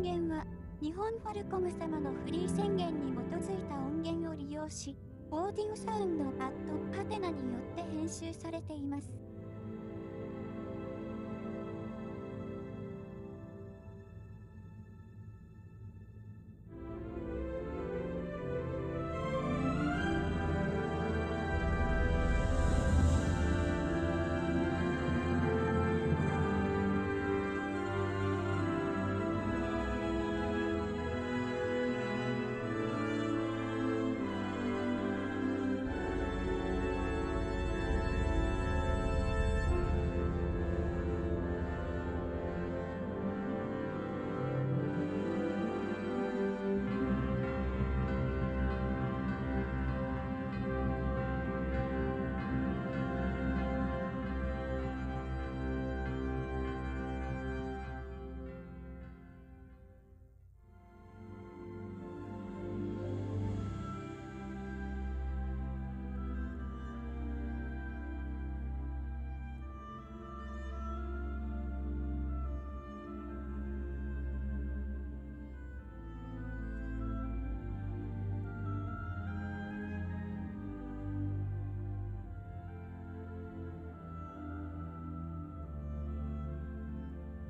音源は、日本ファルコム様のフリー宣言に基づいた音源を利用し、オーディオサウンドパッドパテナによって編集されています。